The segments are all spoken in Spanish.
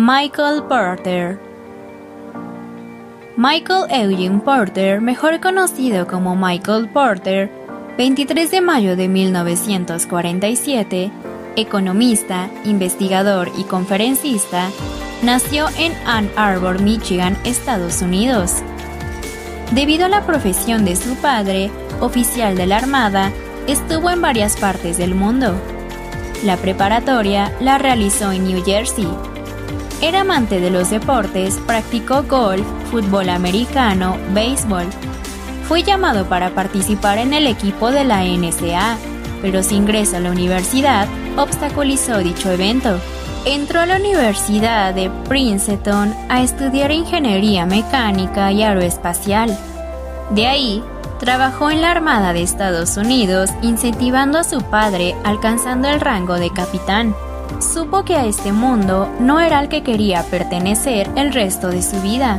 Michael Porter Michael Eugene Porter, mejor conocido como Michael Porter, 23 de mayo de 1947, economista, investigador y conferencista, nació en Ann Arbor, Michigan, Estados Unidos. Debido a la profesión de su padre, oficial de la Armada, estuvo en varias partes del mundo. La preparatoria la realizó en New Jersey. Era amante de los deportes, practicó golf, fútbol americano, béisbol. Fue llamado para participar en el equipo de la NSA, pero su ingreso a la universidad obstaculizó dicho evento. Entró a la Universidad de Princeton a estudiar ingeniería mecánica y aeroespacial. De ahí, trabajó en la Armada de Estados Unidos incentivando a su padre alcanzando el rango de capitán. Supo que a este mundo no era al que quería pertenecer el resto de su vida.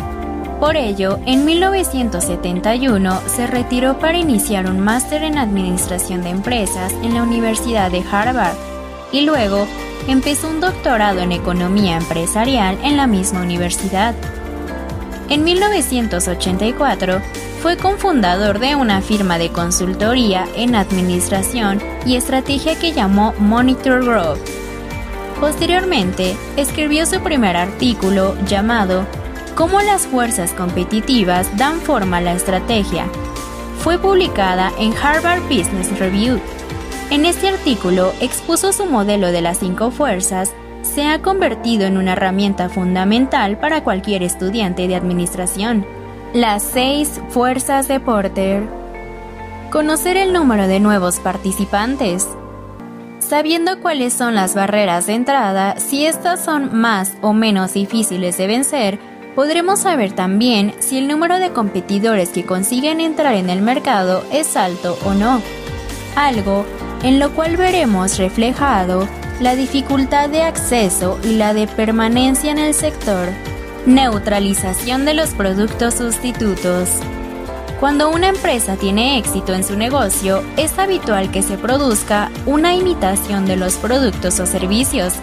Por ello, en 1971 se retiró para iniciar un máster en Administración de Empresas en la Universidad de Harvard y luego empezó un doctorado en Economía Empresarial en la misma universidad. En 1984 fue cofundador de una firma de consultoría en administración y estrategia que llamó Monitor Group. Posteriormente, escribió su primer artículo llamado Cómo las fuerzas competitivas dan forma a la estrategia. Fue publicada en Harvard Business Review en este artículo expuso su modelo de las cinco fuerzas, se ha convertido en una herramienta fundamental para cualquier estudiante de administración. Las seis fuerzas de Porter. Conocer el número de nuevos participantes. Sabiendo cuáles son las barreras de entrada, si estas son más o menos difíciles de vencer, podremos saber también si el número de competidores que consiguen entrar en el mercado es alto o no. Algo en lo cual veremos reflejado la dificultad de acceso y la de permanencia en el sector. Neutralización de los productos sustitutos. Cuando una empresa tiene éxito en su negocio, es habitual que se produzca una imitación de los productos o servicios.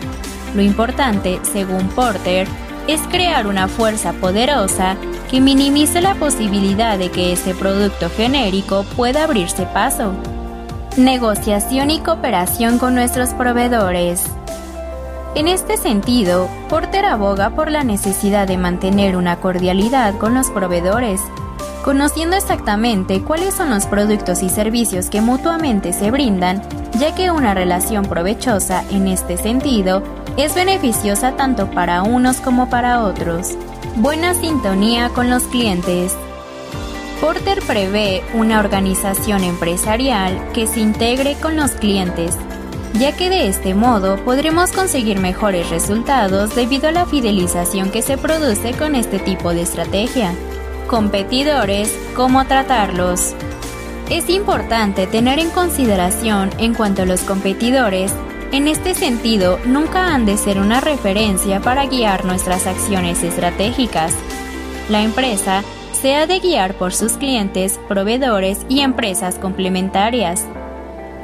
Lo importante, según Porter, es crear una fuerza poderosa que minimice la posibilidad de que ese producto genérico pueda abrirse paso. Negociación y cooperación con nuestros proveedores. En este sentido, Porter aboga por la necesidad de mantener una cordialidad con los proveedores, conociendo exactamente cuáles son los productos y servicios que mutuamente se brindan, ya que una relación provechosa en este sentido es beneficiosa tanto para unos como para otros. Buena sintonía con los clientes. Porter prevé una organización empresarial que se integre con los clientes, ya que de este modo podremos conseguir mejores resultados debido a la fidelización que se produce con este tipo de estrategia. Competidores, ¿cómo tratarlos? Es importante tener en consideración en cuanto a los competidores, en este sentido nunca han de ser una referencia para guiar nuestras acciones estratégicas. La empresa se ha de guiar por sus clientes, proveedores y empresas complementarias.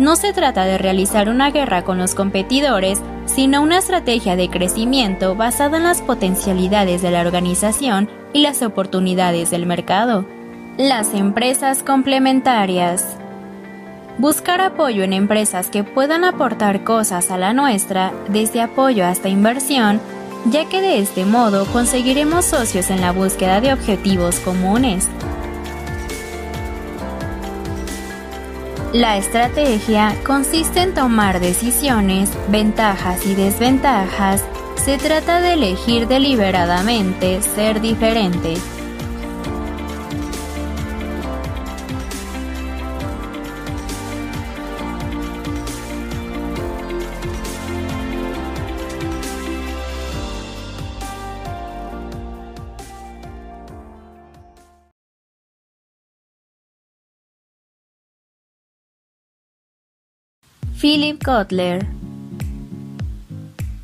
No se trata de realizar una guerra con los competidores, sino una estrategia de crecimiento basada en las potencialidades de la organización y las oportunidades del mercado. Las empresas complementarias. Buscar apoyo en empresas que puedan aportar cosas a la nuestra, desde apoyo hasta inversión, ya que de este modo conseguiremos socios en la búsqueda de objetivos comunes. La estrategia consiste en tomar decisiones, ventajas y desventajas. Se trata de elegir deliberadamente ser diferente, Philip Kotler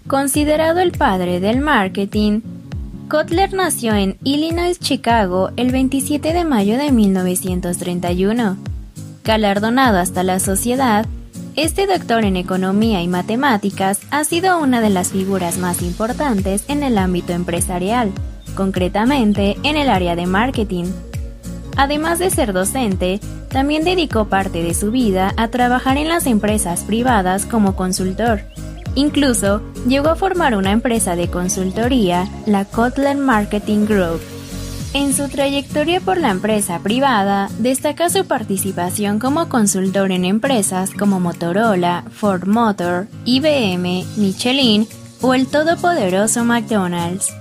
Considerado el padre del marketing, Kotler nació en Illinois, Chicago, el 27 de mayo de 1931. Galardonado hasta la sociedad, Este doctor en economía y matemáticas ha sido una de las figuras más importantes en el ámbito empresarial, concretamente en el área de marketing. Además de ser docente, también dedicó parte de su vida a trabajar en las empresas privadas como consultor. Incluso llegó a formar una empresa de consultoría, la Kotler Marketing Group. En su trayectoria por la empresa privada, destaca su participación como consultor en empresas como Motorola, Ford Motor, IBM, Michelin o el todopoderoso McDonald's.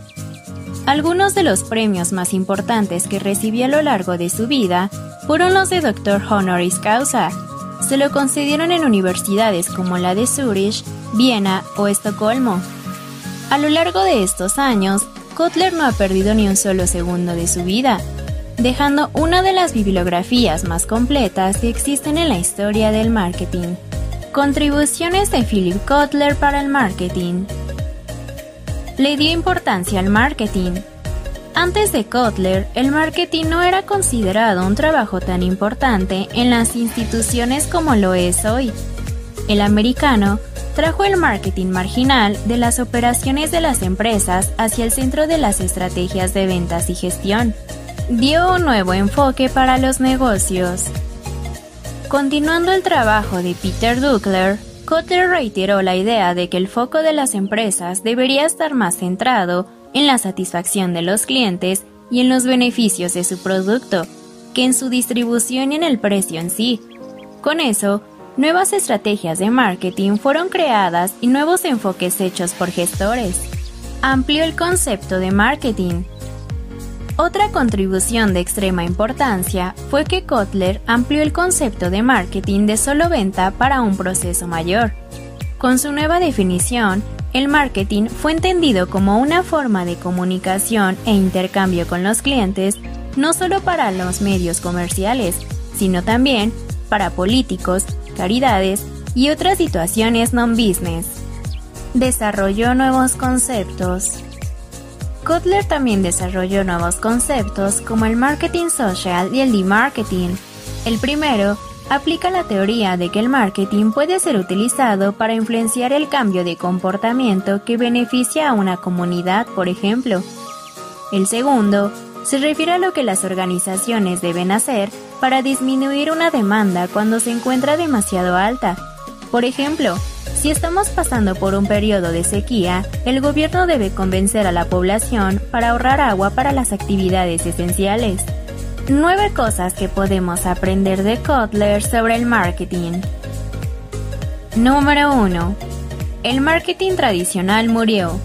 Algunos de los premios más importantes que recibió a lo largo de su vida fueron los de Doctor Honoris Causa. Se lo concedieron en universidades como la de Zurich, Viena o Estocolmo. A lo largo de estos años, Kotler no ha perdido ni un solo segundo de su vida, dejando una de las bibliografías más completas que existen en la historia del marketing. Contribuciones de Philip Kotler para el marketing le dio importancia al marketing. Antes de Kotler, el marketing no era considerado un trabajo tan importante en las instituciones como lo es hoy. El americano trajo el marketing marginal de las operaciones de las empresas hacia el centro de las estrategias de ventas y gestión. Dio un nuevo enfoque para los negocios. Continuando el trabajo de Peter Duckler, Kotler reiteró la idea de que el foco de las empresas debería estar más centrado en la satisfacción de los clientes y en los beneficios de su producto, que en su distribución y en el precio en sí. Con eso, nuevas estrategias de marketing fueron creadas y nuevos enfoques hechos por gestores. Amplió el concepto de marketing, otra contribución de extrema importancia fue que Kotler amplió el concepto de marketing de solo venta para un proceso mayor. Con su nueva definición, el marketing fue entendido como una forma de comunicación e intercambio con los clientes, no solo para los medios comerciales, sino también para políticos, caridades y otras situaciones non-business. Desarrolló nuevos conceptos. Kotler también desarrolló nuevos conceptos como el marketing social y el de-marketing. El primero aplica la teoría de que el marketing puede ser utilizado para influenciar el cambio de comportamiento que beneficia a una comunidad, por ejemplo. El segundo se refiere a lo que las organizaciones deben hacer para disminuir una demanda cuando se encuentra demasiado alta. Por ejemplo, si estamos pasando por un periodo de sequía, el gobierno debe convencer a la población para ahorrar agua para las actividades esenciales. Nueve cosas que podemos aprender de Kotler sobre el marketing. Número 1. El marketing tradicional murió.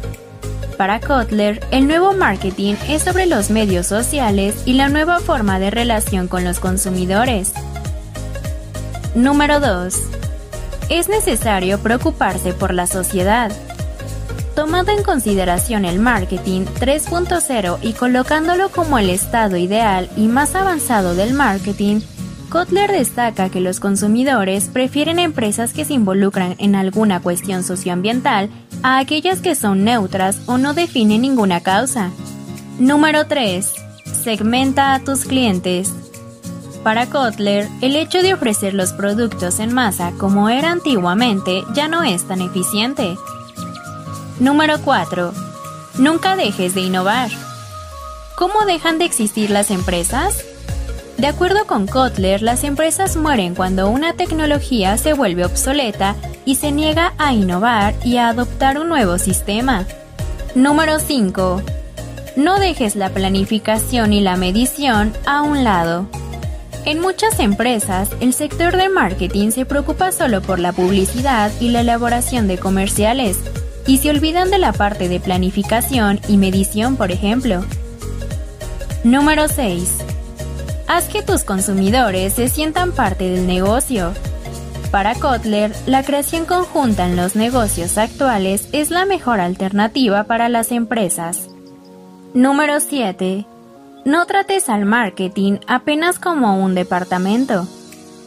Para Kotler, el nuevo marketing es sobre los medios sociales y la nueva forma de relación con los consumidores. Número 2 es necesario preocuparse por la sociedad. Tomando en consideración el marketing 3.0 y colocándolo como el estado ideal y más avanzado del marketing, Kotler destaca que los consumidores prefieren empresas que se involucran en alguna cuestión socioambiental a aquellas que son neutras o no definen ninguna causa. Número 3. Segmenta a tus clientes. Para Kotler, el hecho de ofrecer los productos en masa como era antiguamente ya no es tan eficiente. Número 4. Nunca dejes de innovar. ¿Cómo dejan de existir las empresas? De acuerdo con Kotler, las empresas mueren cuando una tecnología se vuelve obsoleta y se niega a innovar y a adoptar un nuevo sistema. Número 5. No dejes la planificación y la medición a un lado. En muchas empresas, el sector de marketing se preocupa solo por la publicidad y la elaboración de comerciales, y se olvidan de la parte de planificación y medición, por ejemplo. Número 6. Haz que tus consumidores se sientan parte del negocio. Para Kotler, la creación conjunta en los negocios actuales es la mejor alternativa para las empresas. Número 7. No trates al marketing apenas como un departamento.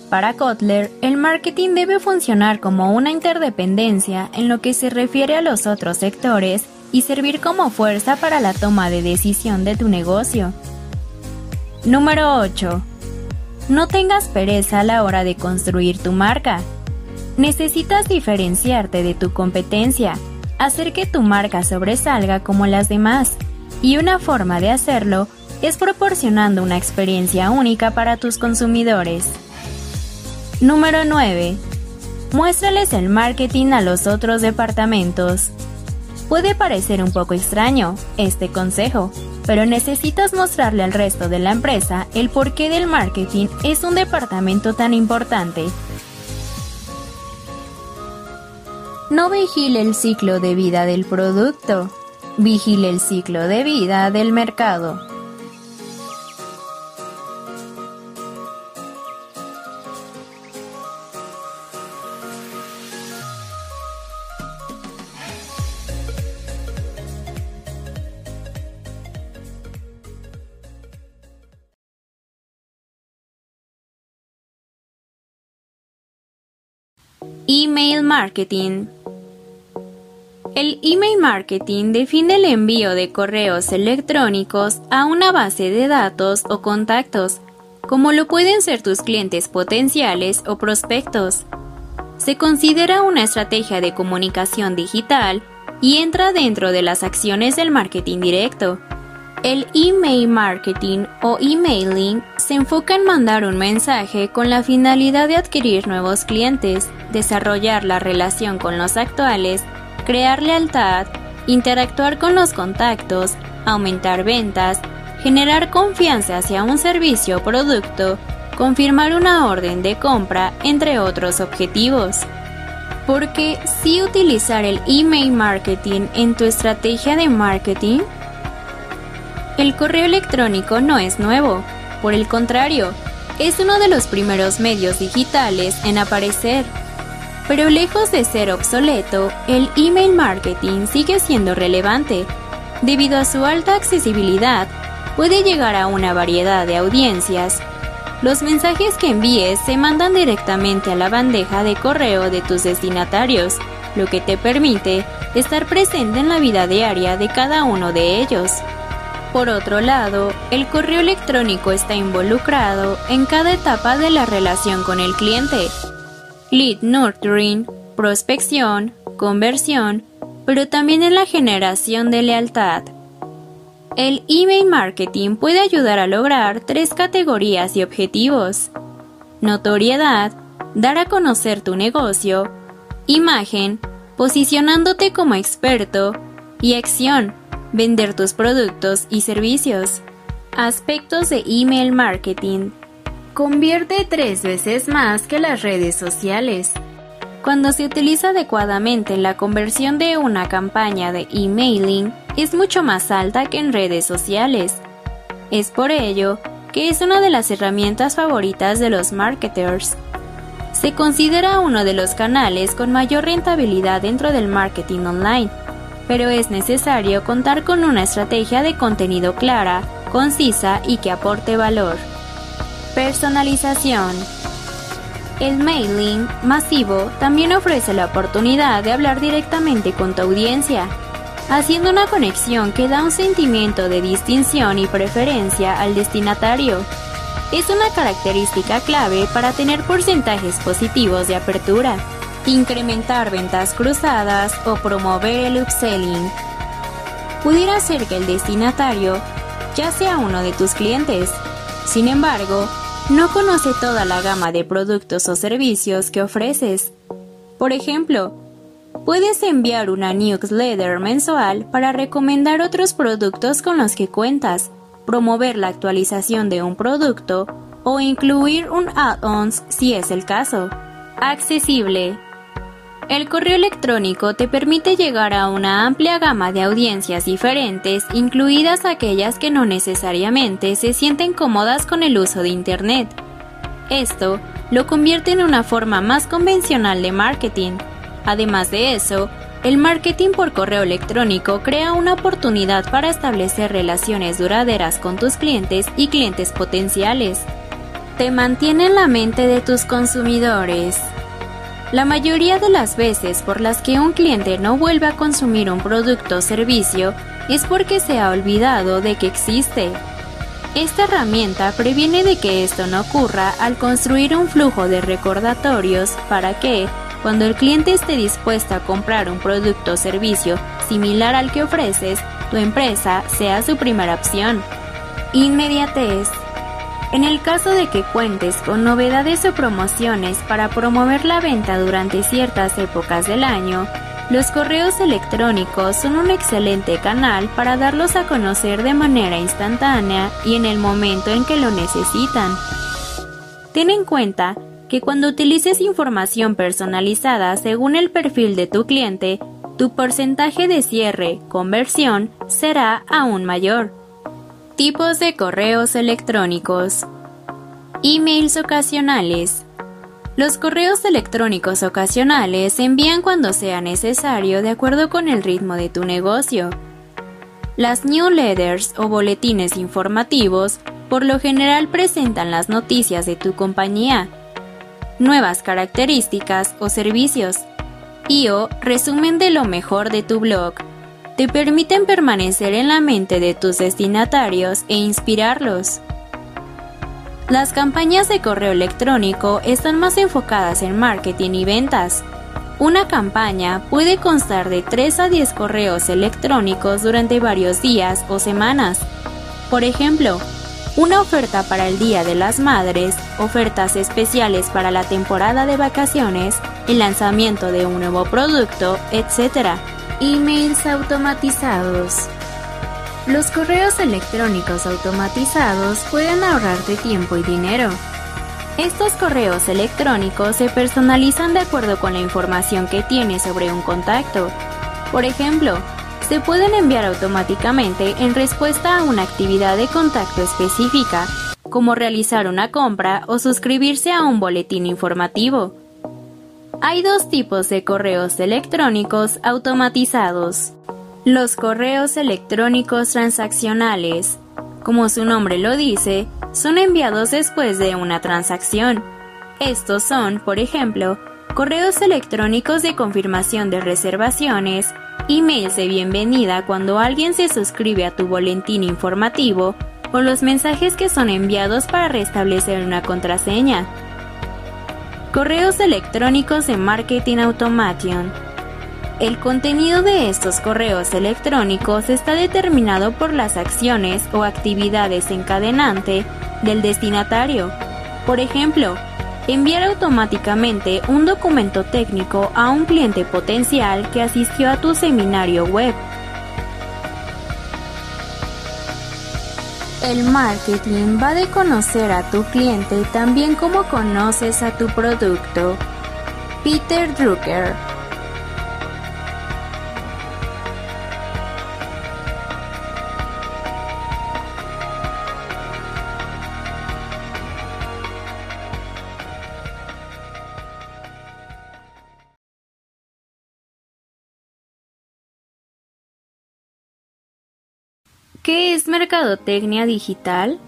Para Kotler, el marketing debe funcionar como una interdependencia en lo que se refiere a los otros sectores y servir como fuerza para la toma de decisión de tu negocio. Número 8. No tengas pereza a la hora de construir tu marca. Necesitas diferenciarte de tu competencia, hacer que tu marca sobresalga como las demás, y una forma de hacerlo es proporcionando una experiencia única para tus consumidores. Número 9. Muéstrales el marketing a los otros departamentos. Puede parecer un poco extraño este consejo, pero necesitas mostrarle al resto de la empresa el porqué del marketing es un departamento tan importante. No vigile el ciclo de vida del producto, vigile el ciclo de vida del mercado. Email marketing. El email marketing define el envío de correos electrónicos a una base de datos o contactos, como lo pueden ser tus clientes potenciales o prospectos. Se considera una estrategia de comunicación digital y entra dentro de las acciones del marketing directo. El email marketing o emailing se enfoca en mandar un mensaje con la finalidad de adquirir nuevos clientes, desarrollar la relación con los actuales, crear lealtad, interactuar con los contactos, aumentar ventas, generar confianza hacia un servicio o producto, confirmar una orden de compra, entre otros objetivos. Porque si utilizar el email marketing en tu estrategia de marketing, el correo electrónico no es nuevo, por el contrario, es uno de los primeros medios digitales en aparecer. Pero lejos de ser obsoleto, el email marketing sigue siendo relevante. Debido a su alta accesibilidad, puede llegar a una variedad de audiencias. Los mensajes que envíes se mandan directamente a la bandeja de correo de tus destinatarios, lo que te permite estar presente en la vida diaria de cada uno de ellos. Por otro lado, el correo electrónico está involucrado en cada etapa de la relación con el cliente. Lead nurturing, prospección, conversión, pero también en la generación de lealtad. El email marketing puede ayudar a lograr tres categorías y objetivos. Notoriedad, dar a conocer tu negocio, imagen, posicionándote como experto, y acción, vender tus productos y servicios. Aspectos de email marketing. Convierte tres veces más que las redes sociales. Cuando se utiliza adecuadamente la conversión de una campaña de emailing es mucho más alta que en redes sociales. Es por ello que es una de las herramientas favoritas de los marketers. Se considera uno de los canales con mayor rentabilidad dentro del marketing online pero es necesario contar con una estrategia de contenido clara, concisa y que aporte valor. Personalización. El mailing masivo también ofrece la oportunidad de hablar directamente con tu audiencia, haciendo una conexión que da un sentimiento de distinción y preferencia al destinatario. Es una característica clave para tener porcentajes positivos de apertura incrementar ventas cruzadas o promover el upselling. Pudiera ser que el destinatario ya sea uno de tus clientes. Sin embargo, no conoce toda la gama de productos o servicios que ofreces. Por ejemplo, puedes enviar una newsletter mensual para recomendar otros productos con los que cuentas, promover la actualización de un producto o incluir un add-ons si es el caso. Accesible. El correo electrónico te permite llegar a una amplia gama de audiencias diferentes, incluidas aquellas que no necesariamente se sienten cómodas con el uso de Internet. Esto lo convierte en una forma más convencional de marketing. Además de eso, el marketing por correo electrónico crea una oportunidad para establecer relaciones duraderas con tus clientes y clientes potenciales. Te mantiene en la mente de tus consumidores. La mayoría de las veces por las que un cliente no vuelve a consumir un producto o servicio es porque se ha olvidado de que existe. Esta herramienta previene de que esto no ocurra al construir un flujo de recordatorios para que, cuando el cliente esté dispuesto a comprar un producto o servicio similar al que ofreces, tu empresa sea su primera opción. Inmediatez. En el caso de que cuentes con novedades o promociones para promover la venta durante ciertas épocas del año, los correos electrónicos son un excelente canal para darlos a conocer de manera instantánea y en el momento en que lo necesitan. Ten en cuenta que cuando utilices información personalizada según el perfil de tu cliente, tu porcentaje de cierre, conversión, será aún mayor. Tipos de correos electrónicos. Emails ocasionales. Los correos electrónicos ocasionales se envían cuando sea necesario de acuerdo con el ritmo de tu negocio. Las newsletters o boletines informativos por lo general presentan las noticias de tu compañía, nuevas características o servicios, y o resumen de lo mejor de tu blog. Te permiten permanecer en la mente de tus destinatarios e inspirarlos. Las campañas de correo electrónico están más enfocadas en marketing y ventas. Una campaña puede constar de 3 a 10 correos electrónicos durante varios días o semanas. Por ejemplo, una oferta para el Día de las Madres, ofertas especiales para la temporada de vacaciones, el lanzamiento de un nuevo producto, etc. Emails automatizados. Los correos electrónicos automatizados pueden ahorrarte tiempo y dinero. Estos correos electrónicos se personalizan de acuerdo con la información que tienes sobre un contacto. Por ejemplo, se pueden enviar automáticamente en respuesta a una actividad de contacto específica, como realizar una compra o suscribirse a un boletín informativo. Hay dos tipos de correos electrónicos automatizados. Los correos electrónicos transaccionales, como su nombre lo dice, son enviados después de una transacción. Estos son, por ejemplo, correos electrónicos de confirmación de reservaciones, emails de bienvenida cuando alguien se suscribe a tu boletín informativo o los mensajes que son enviados para restablecer una contraseña. Correos electrónicos de Marketing Automation. El contenido de estos correos electrónicos está determinado por las acciones o actividades encadenante del destinatario. Por ejemplo, enviar automáticamente un documento técnico a un cliente potencial que asistió a tu seminario web. El marketing va de conocer a tu cliente también como conoces a tu producto. Peter Drucker ¿Qué es mercadotecnia digital?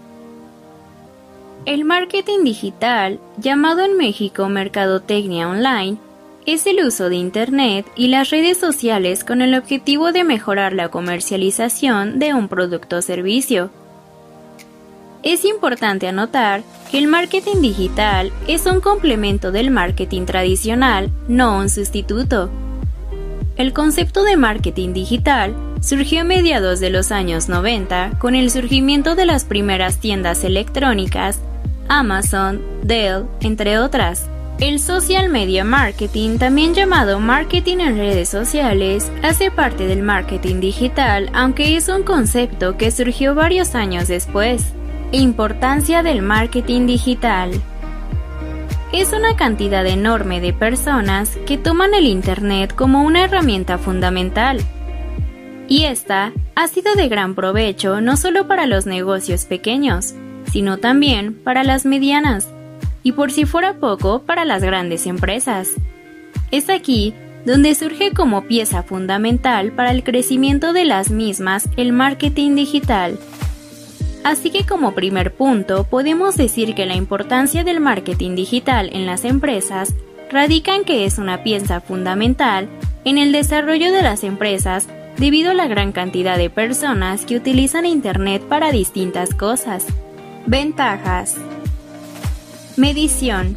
El marketing digital, llamado en México mercadotecnia online, es el uso de Internet y las redes sociales con el objetivo de mejorar la comercialización de un producto o servicio. Es importante anotar que el marketing digital es un complemento del marketing tradicional, no un sustituto. El concepto de marketing digital surgió a mediados de los años 90 con el surgimiento de las primeras tiendas electrónicas, Amazon, Dell, entre otras. El social media marketing, también llamado marketing en redes sociales, hace parte del marketing digital, aunque es un concepto que surgió varios años después. Importancia del marketing digital. Es una cantidad enorme de personas que toman el Internet como una herramienta fundamental y esta ha sido de gran provecho no solo para los negocios pequeños, sino también para las medianas y por si fuera poco para las grandes empresas. Es aquí donde surge como pieza fundamental para el crecimiento de las mismas el marketing digital. Así que como primer punto podemos decir que la importancia del marketing digital en las empresas radica en que es una pieza fundamental en el desarrollo de las empresas debido a la gran cantidad de personas que utilizan Internet para distintas cosas. Ventajas. Medición.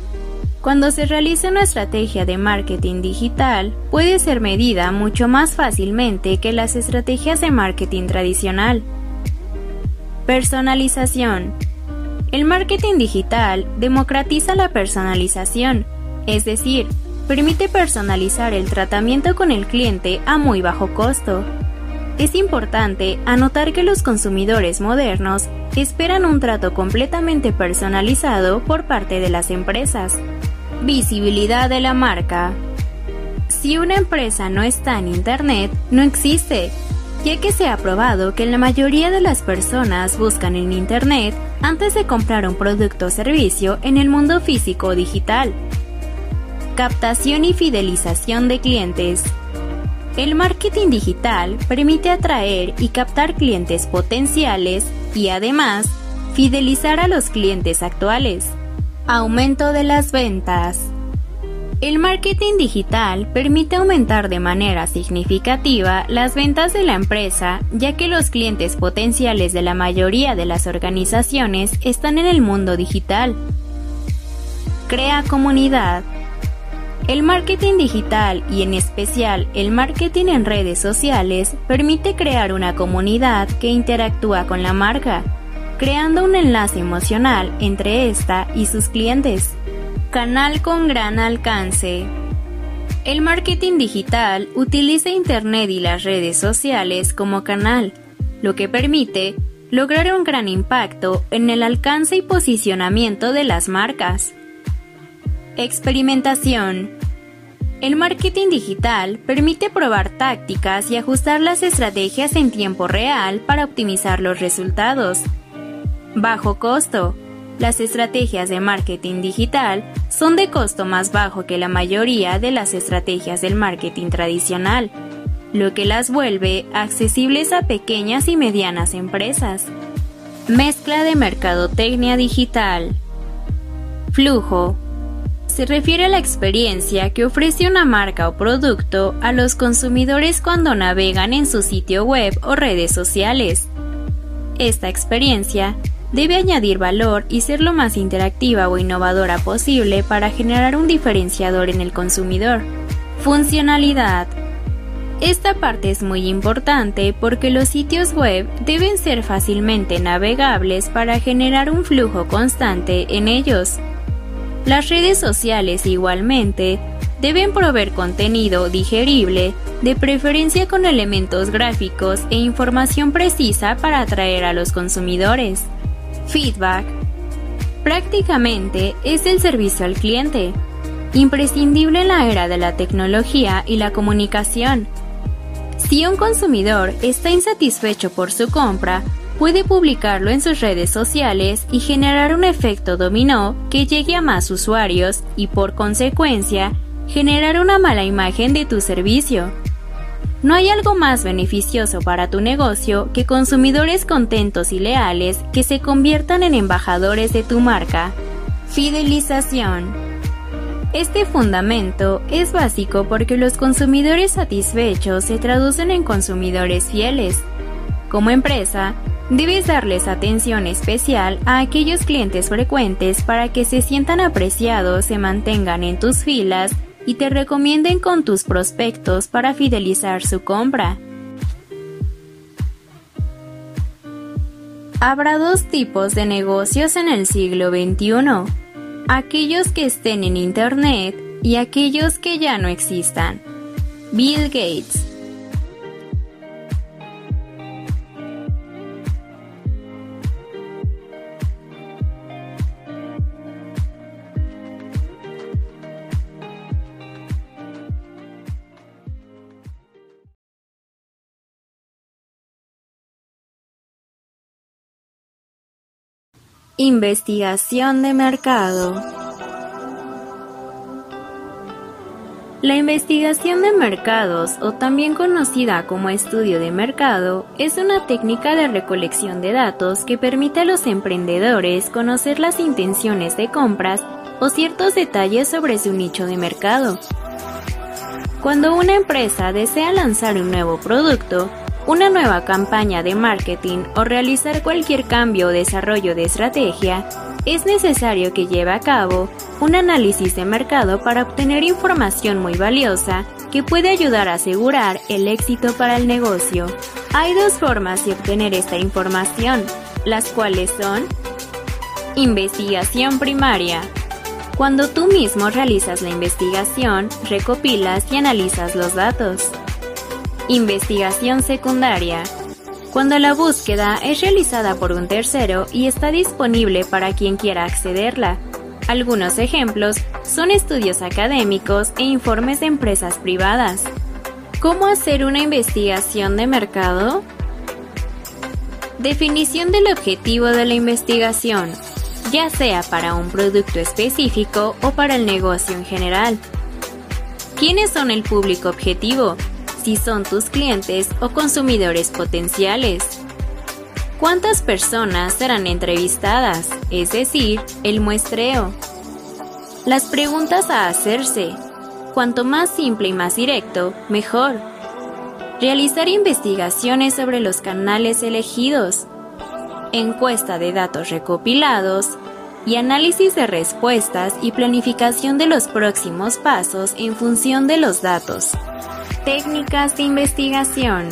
Cuando se realiza una estrategia de marketing digital, puede ser medida mucho más fácilmente que las estrategias de marketing tradicional. Personalización. El marketing digital democratiza la personalización, es decir, permite personalizar el tratamiento con el cliente a muy bajo costo. Es importante anotar que los consumidores modernos esperan un trato completamente personalizado por parte de las empresas. Visibilidad de la marca. Si una empresa no está en Internet, no existe, ya que se ha probado que la mayoría de las personas buscan en Internet antes de comprar un producto o servicio en el mundo físico o digital. Captación y fidelización de clientes. El marketing digital permite atraer y captar clientes potenciales y además fidelizar a los clientes actuales. Aumento de las ventas. El marketing digital permite aumentar de manera significativa las ventas de la empresa, ya que los clientes potenciales de la mayoría de las organizaciones están en el mundo digital. Crea comunidad. El marketing digital y en especial el marketing en redes sociales permite crear una comunidad que interactúa con la marca, creando un enlace emocional entre esta y sus clientes. Canal con gran alcance. El marketing digital utiliza Internet y las redes sociales como canal, lo que permite lograr un gran impacto en el alcance y posicionamiento de las marcas. Experimentación. El marketing digital permite probar tácticas y ajustar las estrategias en tiempo real para optimizar los resultados. Bajo costo. Las estrategias de marketing digital son de costo más bajo que la mayoría de las estrategias del marketing tradicional, lo que las vuelve accesibles a pequeñas y medianas empresas. Mezcla de mercadotecnia digital. Flujo. Se refiere a la experiencia que ofrece una marca o producto a los consumidores cuando navegan en su sitio web o redes sociales. Esta experiencia debe añadir valor y ser lo más interactiva o innovadora posible para generar un diferenciador en el consumidor. Funcionalidad. Esta parte es muy importante porque los sitios web deben ser fácilmente navegables para generar un flujo constante en ellos. Las redes sociales igualmente deben proveer contenido digerible, de preferencia con elementos gráficos e información precisa para atraer a los consumidores. Feedback. Prácticamente es el servicio al cliente, imprescindible en la era de la tecnología y la comunicación. Si un consumidor está insatisfecho por su compra, puede publicarlo en sus redes sociales y generar un efecto dominó que llegue a más usuarios y por consecuencia generar una mala imagen de tu servicio. No hay algo más beneficioso para tu negocio que consumidores contentos y leales que se conviertan en embajadores de tu marca. Fidelización. Este fundamento es básico porque los consumidores satisfechos se traducen en consumidores fieles. Como empresa, debes darles atención especial a aquellos clientes frecuentes para que se sientan apreciados, se mantengan en tus filas y te recomienden con tus prospectos para fidelizar su compra. Habrá dos tipos de negocios en el siglo XXI, aquellos que estén en Internet y aquellos que ya no existan. Bill Gates Investigación de mercado. La investigación de mercados, o también conocida como estudio de mercado, es una técnica de recolección de datos que permite a los emprendedores conocer las intenciones de compras o ciertos detalles sobre su nicho de mercado. Cuando una empresa desea lanzar un nuevo producto, una nueva campaña de marketing o realizar cualquier cambio o desarrollo de estrategia, es necesario que lleve a cabo un análisis de mercado para obtener información muy valiosa que puede ayudar a asegurar el éxito para el negocio. Hay dos formas de obtener esta información, las cuales son Investigación primaria. Cuando tú mismo realizas la investigación, recopilas y analizas los datos. Investigación secundaria. Cuando la búsqueda es realizada por un tercero y está disponible para quien quiera accederla. Algunos ejemplos son estudios académicos e informes de empresas privadas. ¿Cómo hacer una investigación de mercado? Definición del objetivo de la investigación, ya sea para un producto específico o para el negocio en general. ¿Quiénes son el público objetivo? Si son tus clientes o consumidores potenciales. ¿Cuántas personas serán entrevistadas? Es decir, el muestreo. Las preguntas a hacerse. Cuanto más simple y más directo, mejor. Realizar investigaciones sobre los canales elegidos. Encuesta de datos recopilados. Y análisis de respuestas y planificación de los próximos pasos en función de los datos. Técnicas de investigación.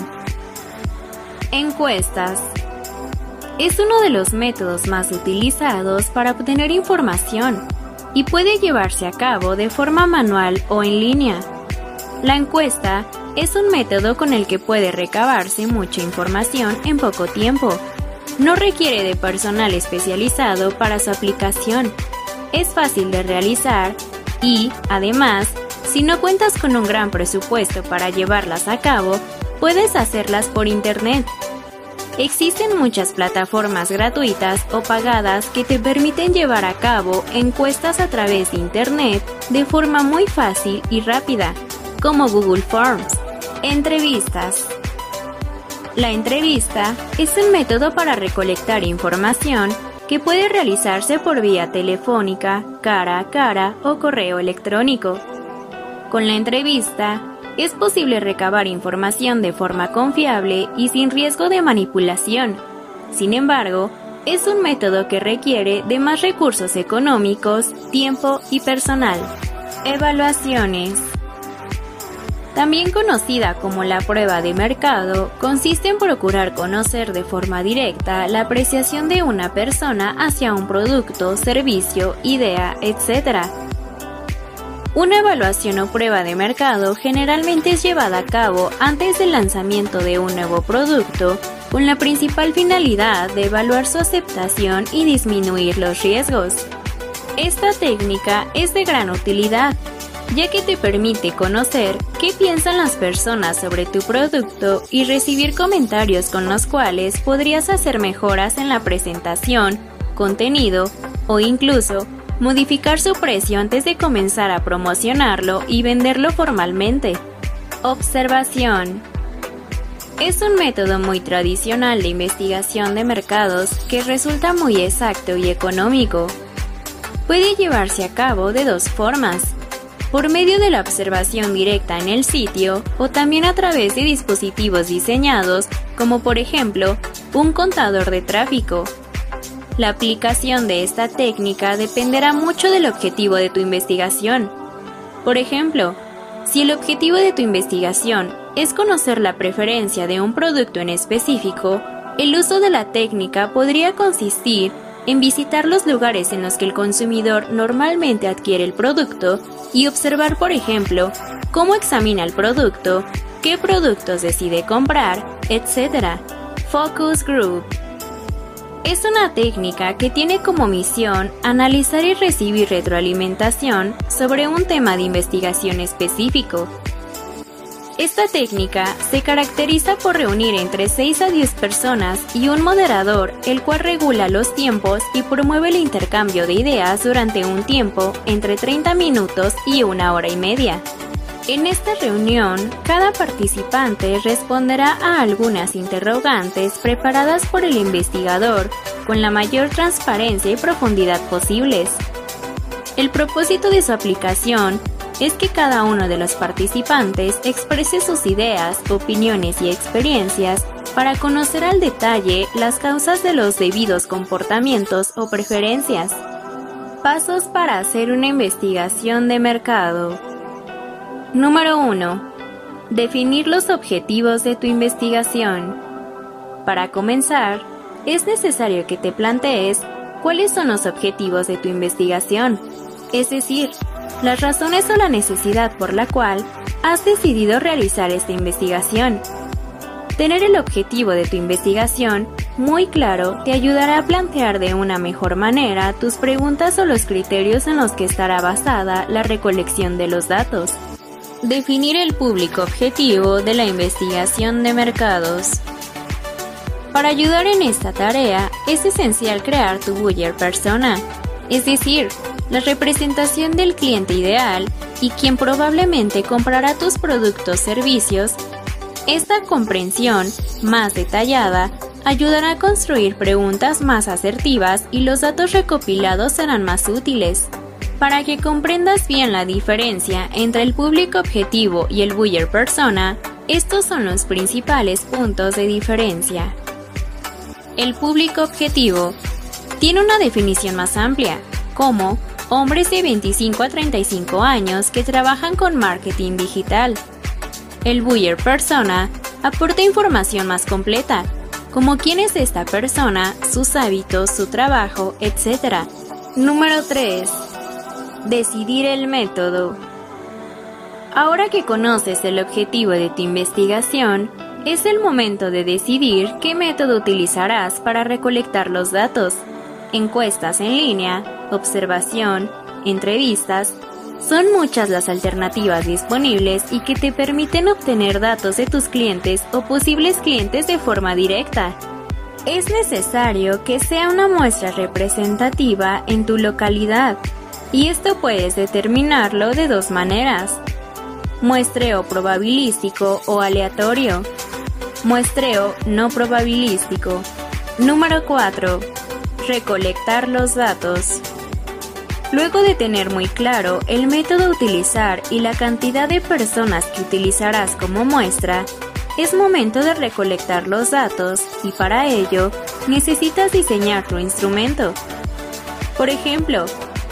Encuestas es uno de los métodos más utilizados para obtener información y puede llevarse a cabo de forma manual o en línea. La encuesta es un método con el que puede recabarse mucha información en poco tiempo. No requiere de personal especializado para su aplicación. Es fácil de realizar y, además, si no cuentas con un gran presupuesto para llevarlas a cabo, puedes hacerlas por Internet Existen muchas plataformas gratuitas o pagadas que te permiten llevar a cabo encuestas a través de Internet de forma muy fácil y rápida, como Google Forms. Entrevistas. La entrevista es un método para recolectar información que puede realizarse por vía telefónica, cara a cara o correo electrónico. Con la entrevista, es posible recabar información de forma confiable y sin riesgo de manipulación. Sin embargo, es un método que requiere de más recursos económicos, tiempo y personal. Evaluaciones. También conocida como la prueba de mercado, consiste en procurar conocer de forma directa la apreciación de una persona hacia un producto, servicio, idea, etc una evaluación o prueba de mercado generalmente es llevada a cabo antes del lanzamiento de un nuevo producto con la principal finalidad de evaluar su aceptación y disminuir los riesgos. Esta técnica es de gran utilidad, ya que te permite conocer qué piensan las personas sobre tu producto y recibir comentarios con los cuales podrías hacer mejoras en la presentación, contenido o incluso modificar su precio antes de comenzar a promocionarlo y venderlo formalmente. Observación. Es un método muy tradicional de investigación de mercados que resulta muy exacto y económico. Puede llevarse a cabo de dos formas, por medio de la observación directa en el sitio o también a través de dispositivos diseñados como por ejemplo un contador de tráfico la aplicación de esta técnica dependerá mucho del objetivo de tu investigación. Por ejemplo, si el objetivo de tu investigación es conocer la preferencia de un producto en específico, el uso de la técnica podría consistir en visitar los lugares en los que el consumidor normalmente adquiere el producto y observar, por ejemplo, cómo examina el producto, qué productos decide comprar, etc. Focus Group es una técnica que tiene como misión analizar y recibir retroalimentación sobre un tema de investigación específico. Esta técnica se caracteriza por reunir entre 6 a 10 personas y un moderador, el cual regula los tiempos y promueve el intercambio de ideas durante un tiempo entre 30 minutos y una hora y media. En esta reunión, cada participante responderá a algunas interrogantes preparadas por el investigador con la mayor transparencia y profundidad posibles. El propósito de su aplicación es que cada uno de los participantes exprese sus ideas, opiniones y experiencias para conocer al detalle las causas de los debidos comportamientos o preferencias. Pasos para hacer una investigación de mercado. Número 1. Definir los objetivos de tu investigación. Para comenzar, es necesario que te plantees cuáles son los objetivos de tu investigación, es decir, las razones o la necesidad por la cual has decidido realizar esta investigación. Tener el objetivo de tu investigación muy claro te ayudará a plantear de una mejor manera tus preguntas o los criterios en los que estará basada la recolección de los datos. Definir el público objetivo de la investigación de mercados. Para ayudar en esta tarea es esencial crear tu buyer persona, es decir, la representación del cliente ideal y quien probablemente comprará tus productos servicios. Esta comprensión más detallada ayudará a construir preguntas más asertivas y los datos recopilados serán más útiles. Para que comprendas bien la diferencia entre el público objetivo y el buyer persona, estos son los principales puntos de diferencia. El público objetivo tiene una definición más amplia, como hombres de 25 a 35 años que trabajan con marketing digital. El buyer persona aporta información más completa, como quién es esta persona, sus hábitos, su trabajo, etc. Número 3. Decidir el método. Ahora que conoces el objetivo de tu investigación, es el momento de decidir qué método utilizarás para recolectar los datos. Encuestas en línea, observación, entrevistas, son muchas las alternativas disponibles y que te permiten obtener datos de tus clientes o posibles clientes de forma directa. Es necesario que sea una muestra representativa en tu localidad, y esto puedes determinarlo de dos maneras. Muestreo probabilístico o aleatorio. Muestreo no probabilístico. Número 4. Recolectar los datos. Luego de tener muy claro el método a utilizar y la cantidad de personas que utilizarás como muestra, es momento de recolectar los datos y para ello necesitas diseñar tu instrumento. Por ejemplo,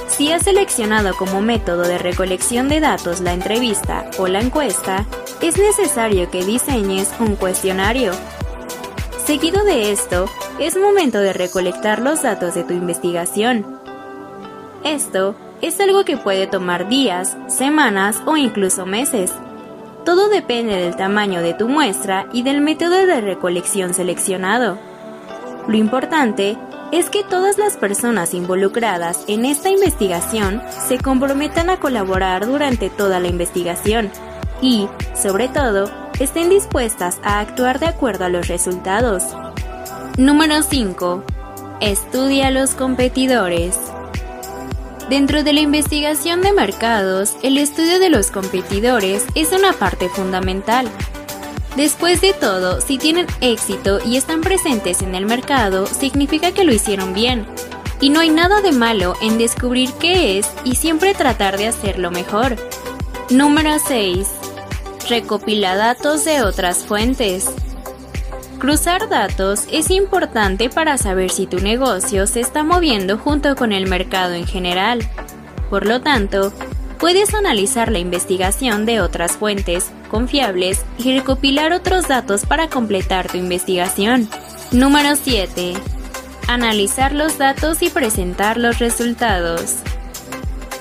si has seleccionado como método de recolección de datos la entrevista o la encuesta, es necesario que diseñes un cuestionario. Seguido de esto, es momento de recolectar los datos de tu investigación. Esto es algo que puede tomar días, semanas o incluso meses. Todo depende del tamaño de tu muestra y del método de recolección seleccionado. Lo importante es que todas las personas involucradas en esta investigación se comprometan a colaborar durante toda la investigación y, sobre todo, estén dispuestas a actuar de acuerdo a los resultados. Número 5. Estudia a los competidores. Dentro de la investigación de mercados, el estudio de los competidores es una parte fundamental. Después de todo, si tienen éxito y están presentes en el mercado, significa que lo hicieron bien. Y no hay nada de malo en descubrir qué es y siempre tratar de hacerlo mejor. Número 6. Recopila datos de otras fuentes. Cruzar datos es importante para saber si tu negocio se está moviendo junto con el mercado en general. Por lo tanto, puedes analizar la investigación de otras fuentes confiables y recopilar otros datos para completar tu investigación. Número 7. Analizar los datos y presentar los resultados.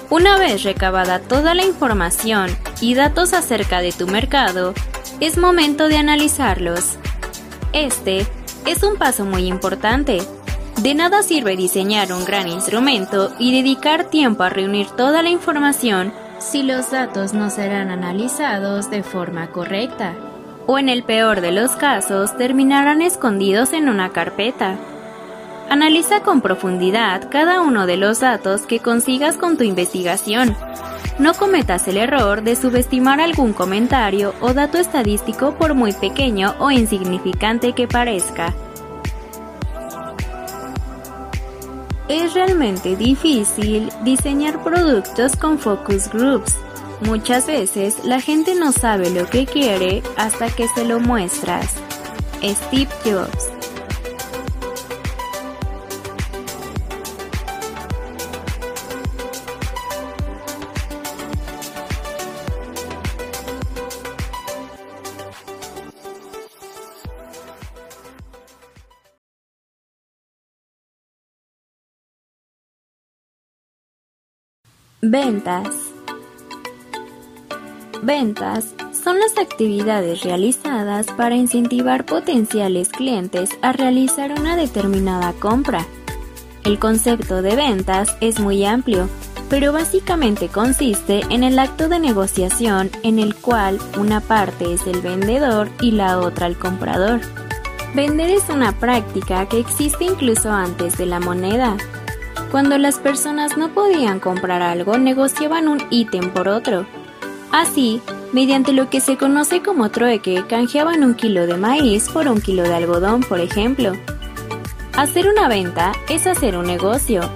Una vez recabada toda la información y datos acerca de tu mercado, es momento de analizarlos. Este es un paso muy importante. De nada sirve diseñar un gran instrumento y dedicar tiempo a reunir toda la información si los datos no serán analizados de forma correcta. O en el peor de los casos, terminarán escondidos en una carpeta. Analiza con profundidad cada uno de los datos que consigas con tu investigación no cometas el error de subestimar algún comentario o dato estadístico por muy pequeño o insignificante que parezca. Es realmente difícil diseñar productos con focus groups. Muchas veces la gente no sabe lo que quiere hasta que se lo muestras. Steve Jobs. Ventas. Ventas son las actividades realizadas para incentivar potenciales clientes a realizar una determinada compra. El concepto de ventas es muy amplio, pero básicamente consiste en el acto de negociación en el cual una parte es el vendedor y la otra el comprador. Vender es una práctica que existe incluso antes de la moneda. Cuando las personas no podían comprar algo, negociaban un ítem por otro. Así, mediante lo que se conoce como trueque, canjeaban un kilo de maíz por un kilo de algodón, por ejemplo. Hacer una venta es hacer un negocio.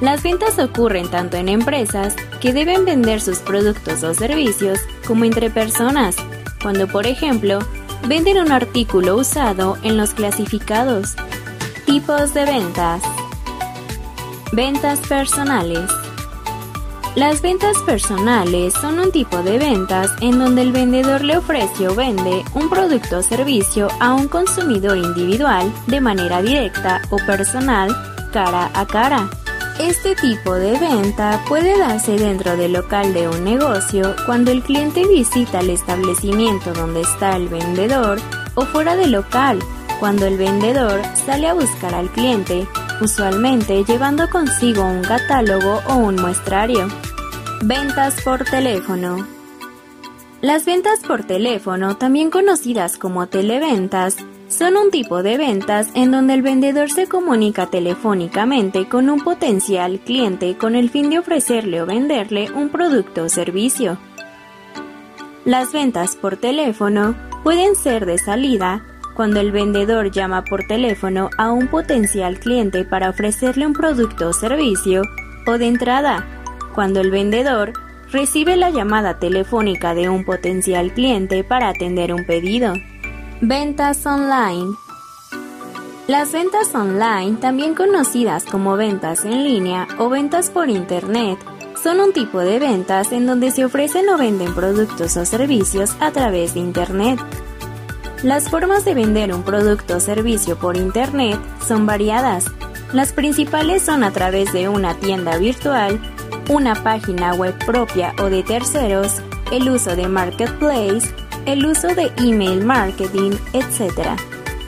Las ventas ocurren tanto en empresas que deben vender sus productos o servicios como entre personas, cuando por ejemplo venden un artículo usado en los clasificados. Tipos de ventas. Ventas personales. Las ventas personales son un tipo de ventas en donde el vendedor le ofrece o vende un producto o servicio a un consumidor individual de manera directa o personal, cara a cara. Este tipo de venta puede darse dentro del local de un negocio cuando el cliente visita el establecimiento donde está el vendedor o fuera del local, cuando el vendedor sale a buscar al cliente usualmente llevando consigo un catálogo o un muestrario. Ventas por teléfono. Las ventas por teléfono, también conocidas como televentas, son un tipo de ventas en donde el vendedor se comunica telefónicamente con un potencial cliente con el fin de ofrecerle o venderle un producto o servicio. Las ventas por teléfono pueden ser de salida, cuando el vendedor llama por teléfono a un potencial cliente para ofrecerle un producto o servicio, o de entrada, cuando el vendedor recibe la llamada telefónica de un potencial cliente para atender un pedido. Ventas online. Las ventas online, también conocidas como ventas en línea o ventas por Internet, son un tipo de ventas en donde se ofrecen o venden productos o servicios a través de Internet. Las formas de vender un producto o servicio por Internet son variadas. Las principales son a través de una tienda virtual, una página web propia o de terceros, el uso de marketplace, el uso de email marketing, etc.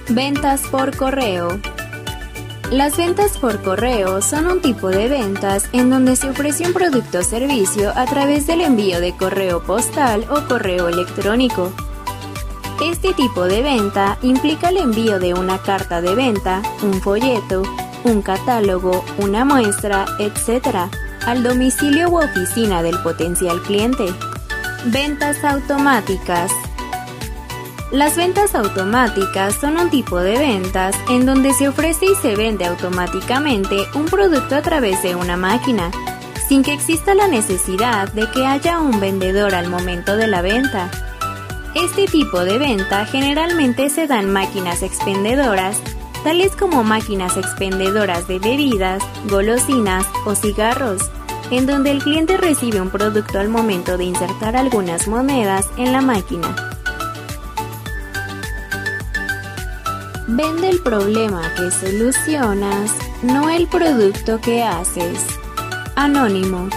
Ventas por correo. Las ventas por correo son un tipo de ventas en donde se ofrece un producto o servicio a través del envío de correo postal o correo electrónico. Este tipo de venta implica el envío de una carta de venta, un folleto, un catálogo, una muestra, etc., al domicilio u oficina del potencial cliente. Ventas automáticas. Las ventas automáticas son un tipo de ventas en donde se ofrece y se vende automáticamente un producto a través de una máquina, sin que exista la necesidad de que haya un vendedor al momento de la venta. Este tipo de venta generalmente se da en máquinas expendedoras, tales como máquinas expendedoras de bebidas, golosinas o cigarros, en donde el cliente recibe un producto al momento de insertar algunas monedas en la máquina. Vende el problema que solucionas, no el producto que haces. Anónimo.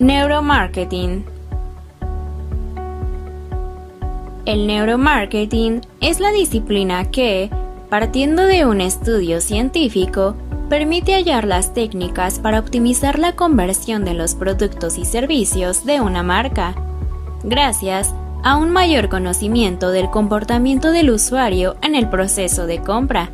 Neuromarketing. El neuromarketing es la disciplina que, partiendo de un estudio científico, permite hallar las técnicas para optimizar la conversión de los productos y servicios de una marca, gracias a un mayor conocimiento del comportamiento del usuario en el proceso de compra.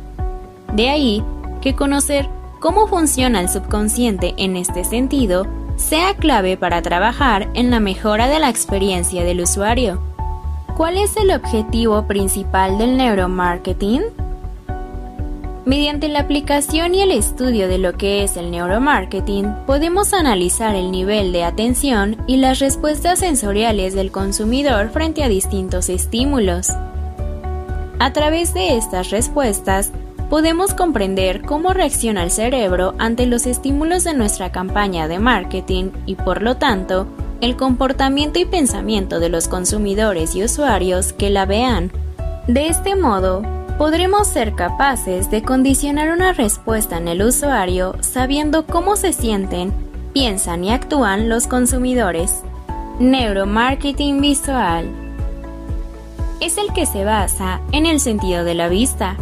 De ahí que conocer cómo funciona el subconsciente en este sentido sea clave para trabajar en la mejora de la experiencia del usuario. ¿Cuál es el objetivo principal del neuromarketing? Mediante la aplicación y el estudio de lo que es el neuromarketing, podemos analizar el nivel de atención y las respuestas sensoriales del consumidor frente a distintos estímulos. A través de estas respuestas, podemos comprender cómo reacciona el cerebro ante los estímulos de nuestra campaña de marketing y por lo tanto, el comportamiento y pensamiento de los consumidores y usuarios que la vean. De este modo, podremos ser capaces de condicionar una respuesta en el usuario sabiendo cómo se sienten, piensan y actúan los consumidores. Neuromarketing visual es el que se basa en el sentido de la vista,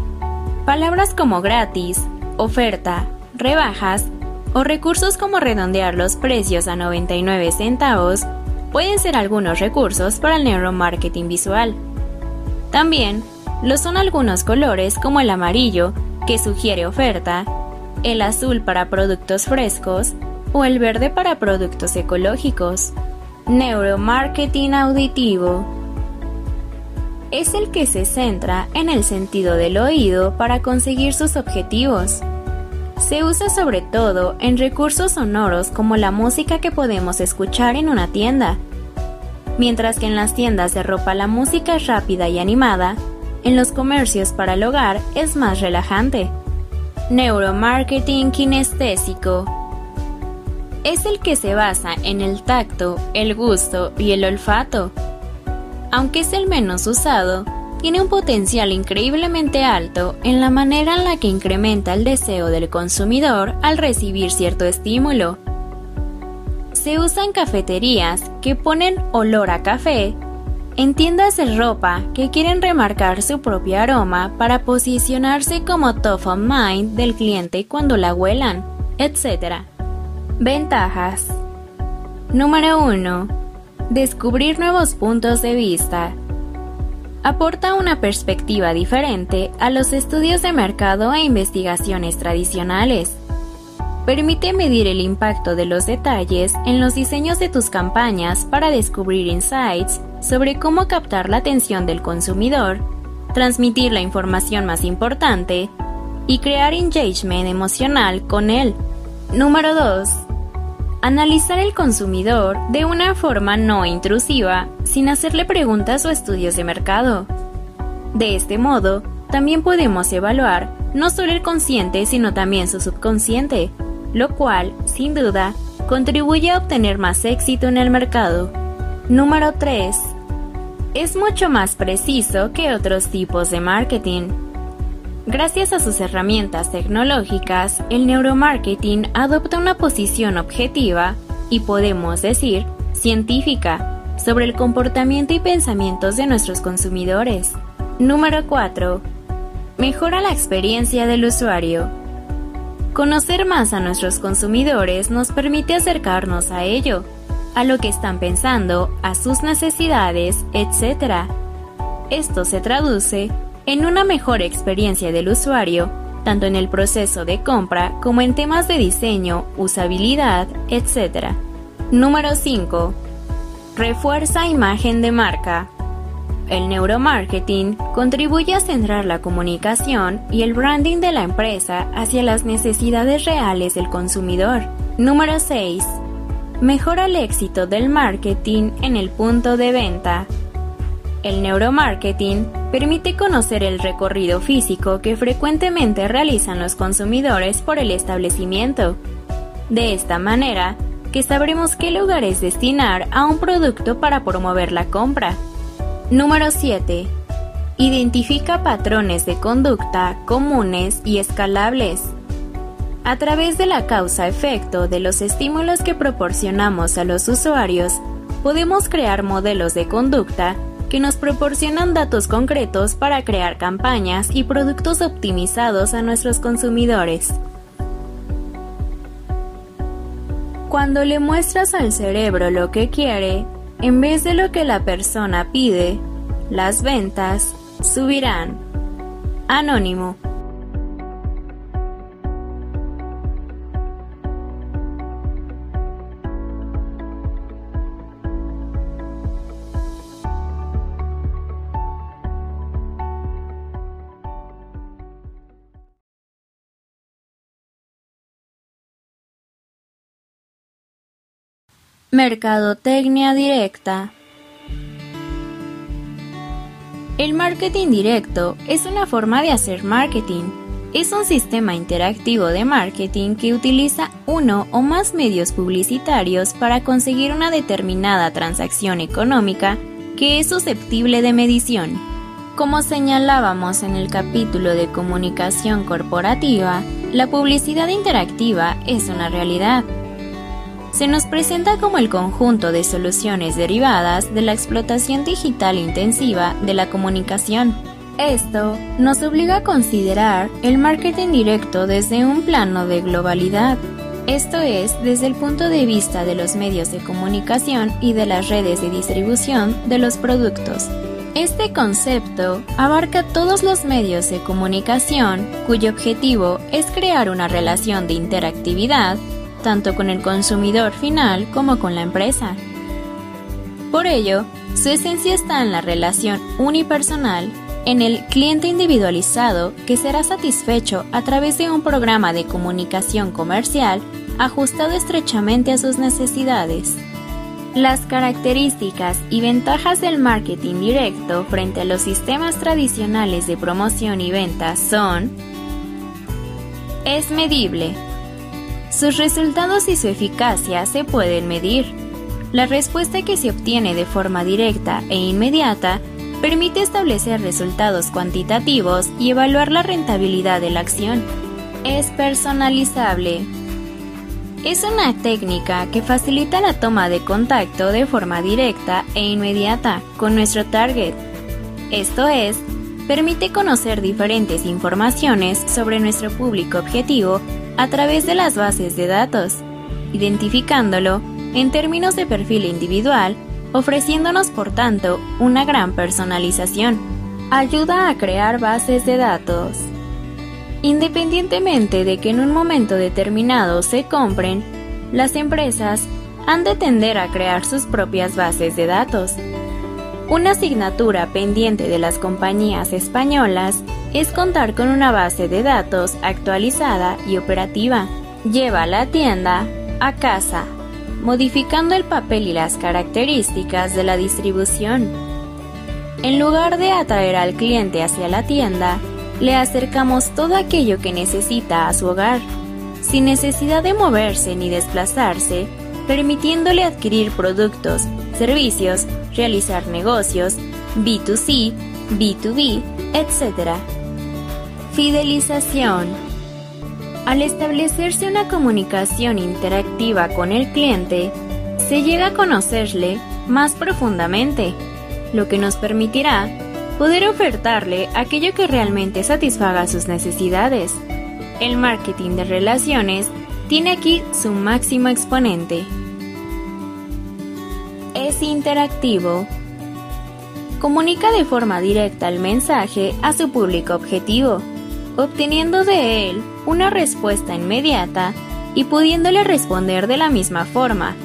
Palabras como gratis, oferta, rebajas o recursos como redondear los precios a 99 centavos pueden ser algunos recursos para el neuromarketing visual. También lo son algunos colores como el amarillo, que sugiere oferta, el azul para productos frescos o el verde para productos ecológicos. Neuromarketing auditivo es el que se centra en el sentido del oído para conseguir sus objetivos. Se usa sobre todo en recursos sonoros como la música que podemos escuchar en una tienda. Mientras que en las tiendas de ropa la música es rápida y animada, en los comercios para el hogar es más relajante. Neuromarketing kinestésico es el que se basa en el tacto, el gusto y el olfato aunque es el menos usado, tiene un potencial increíblemente alto en la manera en la que incrementa el deseo del consumidor al recibir cierto estímulo. Se usa en cafeterías que ponen olor a café, en tiendas de ropa que quieren remarcar su propio aroma para posicionarse como top of mind del cliente cuando la huelan, etc. Ventajas. Número 1 Descubrir nuevos puntos de vista. Aporta una perspectiva diferente a los estudios de mercado e investigaciones tradicionales. Permite medir el impacto de los detalles en los diseños de tus campañas para descubrir insights sobre cómo captar la atención del consumidor, transmitir la información más importante y crear engagement emocional con él. Número 2 Analizar el consumidor de una forma no intrusiva, sin hacerle preguntas o estudios de mercado. De este modo, también podemos evaluar no solo el consciente, sino también su subconsciente, lo cual, sin duda, contribuye a obtener más éxito en el mercado. Número 3. Es mucho más preciso que otros tipos de marketing. Gracias a sus herramientas tecnológicas, el neuromarketing adopta una posición objetiva y podemos decir científica sobre el comportamiento y pensamientos de nuestros consumidores. Número 4. Mejora la experiencia del usuario. Conocer más a nuestros consumidores nos permite acercarnos a ello, a lo que están pensando, a sus necesidades, etc. Esto se traduce en una mejor experiencia del usuario, tanto en el proceso de compra como en temas de diseño, usabilidad, etc. Número 5. Refuerza imagen de marca. El neuromarketing contribuye a centrar la comunicación y el branding de la empresa hacia las necesidades reales del consumidor. Número 6. Mejora el éxito del marketing en el punto de venta. El neuromarketing permite conocer el recorrido físico que frecuentemente realizan los consumidores por el establecimiento. De esta manera, que sabremos qué lugares destinar a un producto para promover la compra. Número 7. Identifica patrones de conducta comunes y escalables. A través de la causa-efecto de los estímulos que proporcionamos a los usuarios, podemos crear modelos de conducta que nos proporcionan datos concretos para crear campañas y productos optimizados a nuestros consumidores. Cuando le muestras al cerebro lo que quiere, en vez de lo que la persona pide, las ventas subirán. Anónimo. Mercadotecnia directa. El marketing directo es una forma de hacer marketing. Es un sistema interactivo de marketing que utiliza uno o más medios publicitarios para conseguir una determinada transacción económica que es susceptible de medición. Como señalábamos en el capítulo de comunicación corporativa, la publicidad interactiva es una realidad se nos presenta como el conjunto de soluciones derivadas de la explotación digital intensiva de la comunicación. Esto nos obliga a considerar el marketing directo desde un plano de globalidad, esto es, desde el punto de vista de los medios de comunicación y de las redes de distribución de los productos. Este concepto abarca todos los medios de comunicación cuyo objetivo es crear una relación de interactividad tanto con el consumidor final como con la empresa. Por ello, su esencia está en la relación unipersonal, en el cliente individualizado que será satisfecho a través de un programa de comunicación comercial ajustado estrechamente a sus necesidades. Las características y ventajas del marketing directo frente a los sistemas tradicionales de promoción y ventas son es medible, sus resultados y su eficacia se pueden medir. La respuesta que se obtiene de forma directa e inmediata permite establecer resultados cuantitativos y evaluar la rentabilidad de la acción. Es personalizable. Es una técnica que facilita la toma de contacto de forma directa e inmediata con nuestro target. Esto es, permite conocer diferentes informaciones sobre nuestro público objetivo a través de las bases de datos, identificándolo en términos de perfil individual, ofreciéndonos por tanto una gran personalización. Ayuda a crear bases de datos. Independientemente de que en un momento determinado se compren, las empresas han de tender a crear sus propias bases de datos. Una asignatura pendiente de las compañías españolas es contar con una base de datos actualizada y operativa. Lleva la tienda a casa, modificando el papel y las características de la distribución. En lugar de atraer al cliente hacia la tienda, le acercamos todo aquello que necesita a su hogar, sin necesidad de moverse ni desplazarse, permitiéndole adquirir productos, servicios, realizar negocios, B2C, B2B, etc. Fidelización. Al establecerse una comunicación interactiva con el cliente, se llega a conocerle más profundamente, lo que nos permitirá poder ofertarle aquello que realmente satisfaga sus necesidades. El marketing de relaciones tiene aquí su máximo exponente. Es interactivo. Comunica de forma directa el mensaje a su público objetivo obteniendo de él una respuesta inmediata y pudiéndole responder de la misma forma.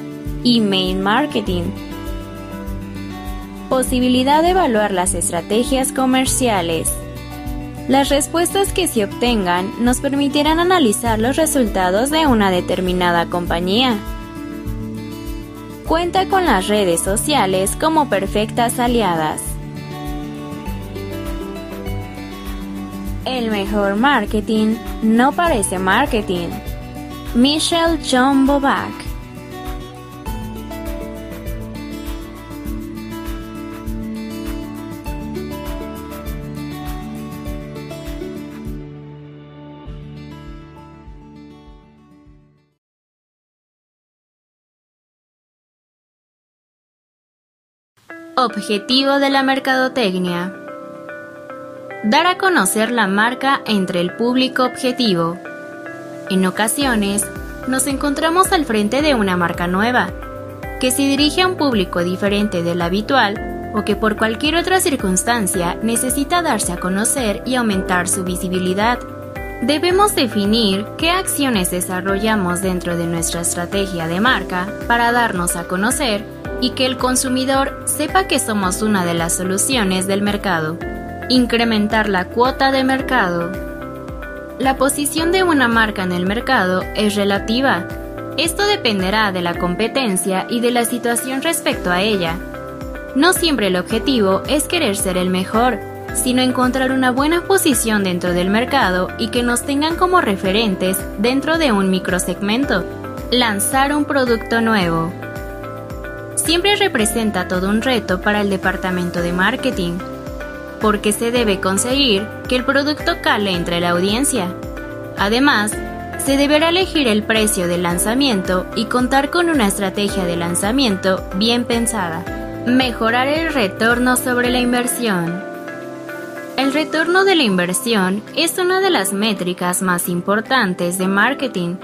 Email marketing. Posibilidad de evaluar las estrategias comerciales. Las respuestas que se obtengan nos permitirán analizar los resultados de una determinada compañía. Cuenta con las redes sociales como perfectas aliadas. El mejor marketing no parece marketing. Michelle John Bobak Objetivo de la mercadotecnia dar a conocer la marca entre el público objetivo. En ocasiones, nos encontramos al frente de una marca nueva, que se dirige a un público diferente del habitual o que por cualquier otra circunstancia necesita darse a conocer y aumentar su visibilidad. Debemos definir qué acciones desarrollamos dentro de nuestra estrategia de marca para darnos a conocer y que el consumidor sepa que somos una de las soluciones del mercado. Incrementar la cuota de mercado. La posición de una marca en el mercado es relativa. Esto dependerá de la competencia y de la situación respecto a ella. No siempre el objetivo es querer ser el mejor, sino encontrar una buena posición dentro del mercado y que nos tengan como referentes dentro de un microsegmento. Lanzar un producto nuevo. Siempre representa todo un reto para el departamento de marketing, porque se debe conseguir que el producto cale entre la audiencia. Además, se deberá elegir el precio del lanzamiento y contar con una estrategia de lanzamiento bien pensada. Mejorar el retorno sobre la inversión. El retorno de la inversión es una de las métricas más importantes de marketing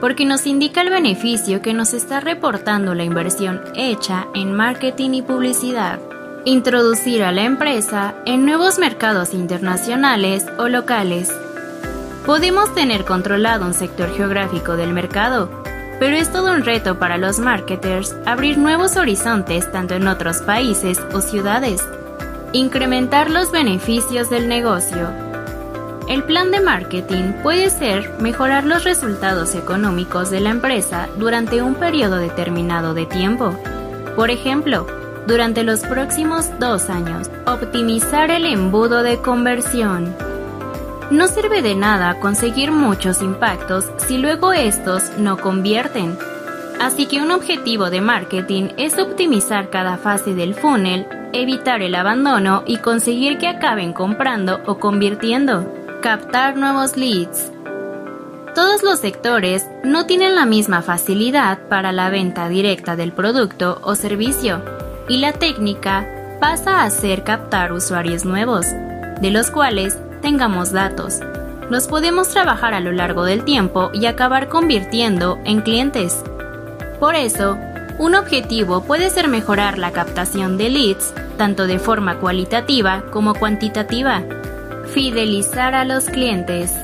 porque nos indica el beneficio que nos está reportando la inversión hecha en marketing y publicidad. Introducir a la empresa en nuevos mercados internacionales o locales. Podemos tener controlado un sector geográfico del mercado, pero es todo un reto para los marketers abrir nuevos horizontes tanto en otros países o ciudades. Incrementar los beneficios del negocio. El plan de marketing puede ser mejorar los resultados económicos de la empresa durante un periodo determinado de tiempo. Por ejemplo, durante los próximos dos años, optimizar el embudo de conversión. No sirve de nada conseguir muchos impactos si luego estos no convierten. Así que un objetivo de marketing es optimizar cada fase del funnel, evitar el abandono y conseguir que acaben comprando o convirtiendo. Captar nuevos leads. Todos los sectores no tienen la misma facilidad para la venta directa del producto o servicio, y la técnica pasa a ser captar usuarios nuevos, de los cuales tengamos datos. Los podemos trabajar a lo largo del tiempo y acabar convirtiendo en clientes. Por eso, un objetivo puede ser mejorar la captación de leads, tanto de forma cualitativa como cuantitativa. Fidelizar a los clientes.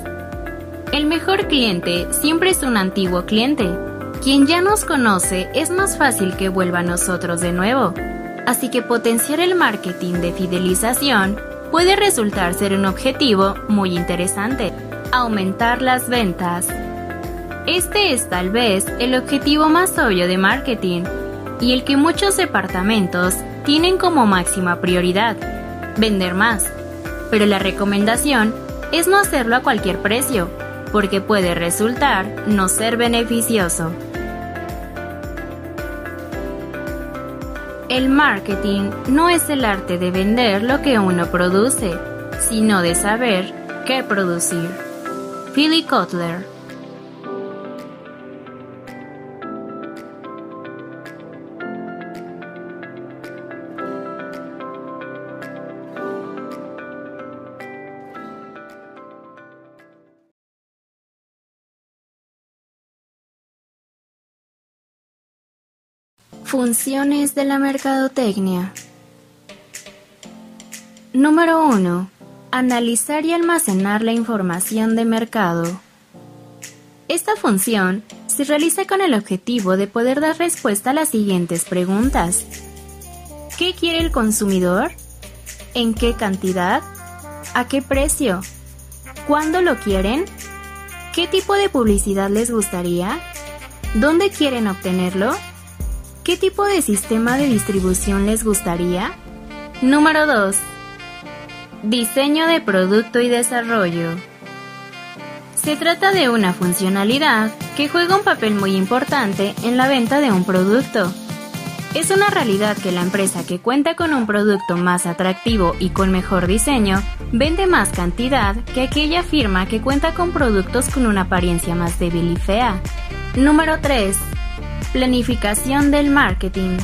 El mejor cliente siempre es un antiguo cliente. Quien ya nos conoce es más fácil que vuelva a nosotros de nuevo. Así que potenciar el marketing de fidelización puede resultar ser un objetivo muy interesante. Aumentar las ventas. Este es tal vez el objetivo más obvio de marketing y el que muchos departamentos tienen como máxima prioridad, vender más. Pero la recomendación es no hacerlo a cualquier precio, porque puede resultar no ser beneficioso. El marketing no es el arte de vender lo que uno produce, sino de saber qué producir. Philly Kotler Funciones de la mercadotecnia. Número 1. Analizar y almacenar la información de mercado. Esta función se realiza con el objetivo de poder dar respuesta a las siguientes preguntas. ¿Qué quiere el consumidor? ¿En qué cantidad? ¿A qué precio? ¿Cuándo lo quieren? ¿Qué tipo de publicidad les gustaría? ¿Dónde quieren obtenerlo? ¿Qué tipo de sistema de distribución les gustaría? Número 2. Diseño de producto y desarrollo. Se trata de una funcionalidad que juega un papel muy importante en la venta de un producto. Es una realidad que la empresa que cuenta con un producto más atractivo y con mejor diseño vende más cantidad que aquella firma que cuenta con productos con una apariencia más débil y fea. Número 3. Planificación del marketing.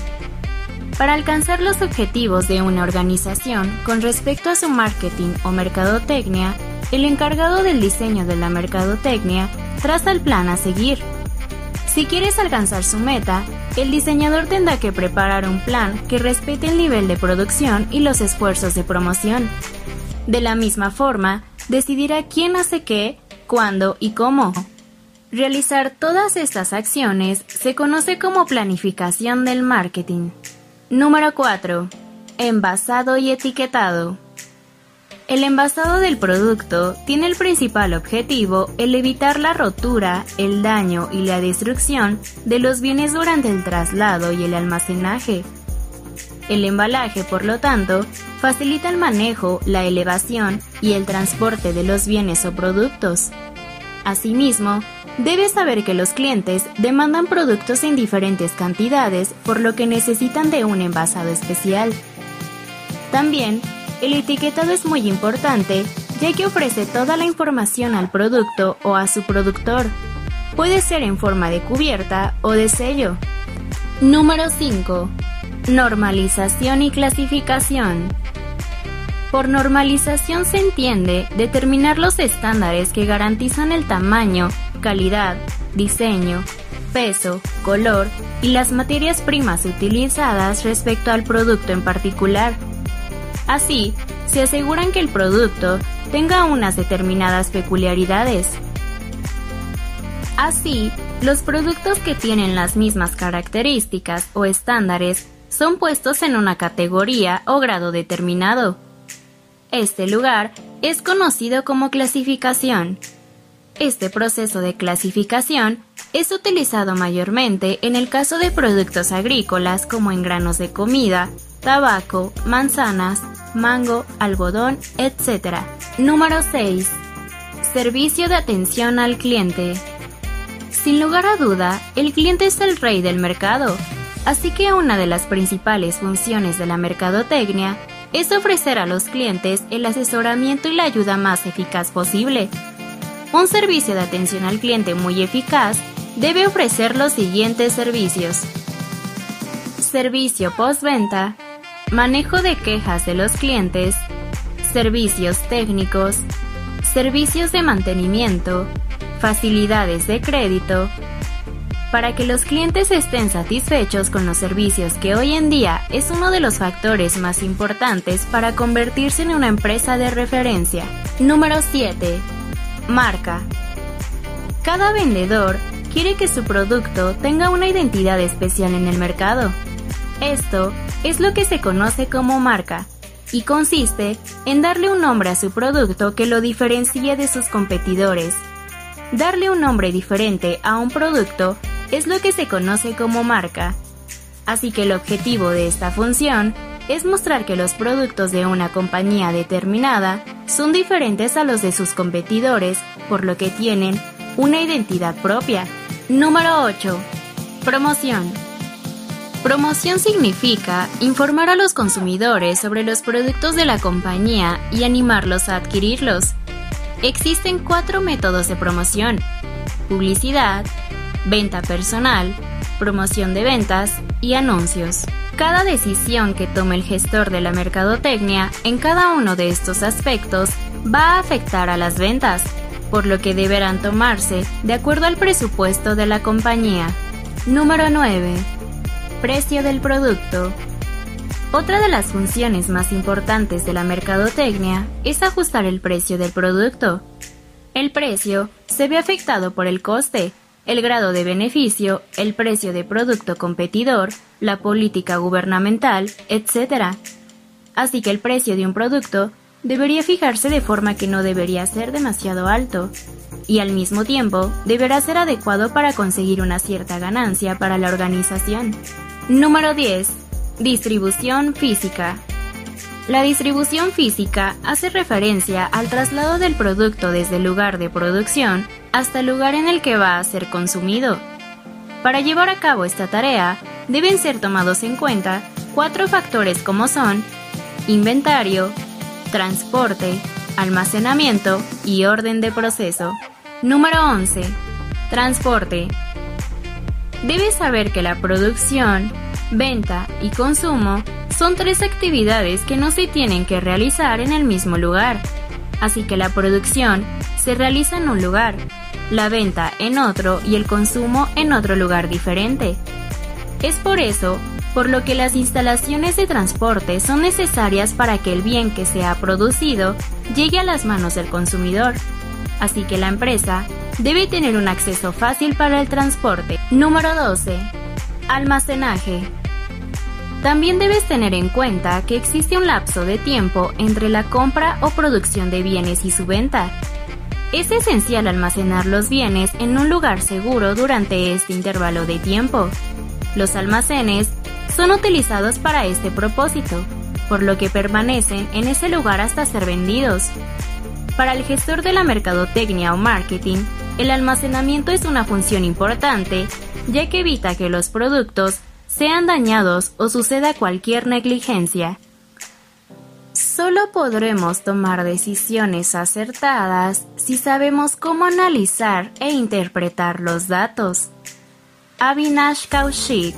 Para alcanzar los objetivos de una organización con respecto a su marketing o mercadotecnia, el encargado del diseño de la mercadotecnia traza el plan a seguir. Si quieres alcanzar su meta, el diseñador tendrá que preparar un plan que respete el nivel de producción y los esfuerzos de promoción. De la misma forma, decidirá quién hace qué, cuándo y cómo. Realizar todas estas acciones se conoce como planificación del marketing. Número 4. Envasado y etiquetado. El envasado del producto tiene el principal objetivo el evitar la rotura, el daño y la destrucción de los bienes durante el traslado y el almacenaje. El embalaje, por lo tanto, facilita el manejo, la elevación y el transporte de los bienes o productos. Asimismo, debes saber que los clientes demandan productos en diferentes cantidades, por lo que necesitan de un envasado especial. También, el etiquetado es muy importante, ya que ofrece toda la información al producto o a su productor. Puede ser en forma de cubierta o de sello. Número 5. Normalización y clasificación. Por normalización se entiende determinar los estándares que garantizan el tamaño, calidad, diseño, peso, color y las materias primas utilizadas respecto al producto en particular. Así, se aseguran que el producto tenga unas determinadas peculiaridades. Así, los productos que tienen las mismas características o estándares son puestos en una categoría o grado determinado. Este lugar es conocido como clasificación. Este proceso de clasificación es utilizado mayormente en el caso de productos agrícolas como en granos de comida, tabaco, manzanas, mango, algodón, etc. Número 6. Servicio de atención al cliente. Sin lugar a duda, el cliente es el rey del mercado Así que una de las principales funciones de la mercadotecnia es ofrecer a los clientes el asesoramiento y la ayuda más eficaz posible. Un servicio de atención al cliente muy eficaz debe ofrecer los siguientes servicios. Servicio postventa, manejo de quejas de los clientes, servicios técnicos, servicios de mantenimiento, facilidades de crédito, para que los clientes estén satisfechos con los servicios que hoy en día es uno de los factores más importantes para convertirse en una empresa de referencia. Número 7. Marca. Cada vendedor quiere que su producto tenga una identidad especial en el mercado. Esto es lo que se conoce como marca y consiste en darle un nombre a su producto que lo diferencie de sus competidores. Darle un nombre diferente a un producto es lo que se conoce como marca. Así que el objetivo de esta función es mostrar que los productos de una compañía determinada son diferentes a los de sus competidores, por lo que tienen una identidad propia. Número 8. Promoción. Promoción significa informar a los consumidores sobre los productos de la compañía y animarlos a adquirirlos. Existen cuatro métodos de promoción. Publicidad, venta personal, promoción de ventas y anuncios. Cada decisión que tome el gestor de la mercadotecnia en cada uno de estos aspectos va a afectar a las ventas, por lo que deberán tomarse de acuerdo al presupuesto de la compañía. Número 9. Precio del producto. Otra de las funciones más importantes de la mercadotecnia es ajustar el precio del producto. El precio se ve afectado por el coste, el grado de beneficio, el precio de producto competidor, la política gubernamental, etc. Así que el precio de un producto debería fijarse de forma que no debería ser demasiado alto y al mismo tiempo deberá ser adecuado para conseguir una cierta ganancia para la organización. Número 10. Distribución física. La distribución física hace referencia al traslado del producto desde el lugar de producción hasta el lugar en el que va a ser consumido. Para llevar a cabo esta tarea, deben ser tomados en cuenta cuatro factores como son inventario, transporte, almacenamiento y orden de proceso. Número 11. Transporte. Debes saber que la producción, venta y consumo son tres actividades que no se tienen que realizar en el mismo lugar. Así que la producción se realiza en un lugar, la venta en otro y el consumo en otro lugar diferente. Es por eso por lo que las instalaciones de transporte son necesarias para que el bien que se ha producido llegue a las manos del consumidor. Así que la empresa debe tener un acceso fácil para el transporte. Número 12. Almacenaje. También debes tener en cuenta que existe un lapso de tiempo entre la compra o producción de bienes y su venta. Es esencial almacenar los bienes en un lugar seguro durante este intervalo de tiempo. Los almacenes son utilizados para este propósito, por lo que permanecen en ese lugar hasta ser vendidos. Para el gestor de la mercadotecnia o marketing, el almacenamiento es una función importante, ya que evita que los productos sean dañados o suceda cualquier negligencia. Solo podremos tomar decisiones acertadas si sabemos cómo analizar e interpretar los datos. Avinash Kaushik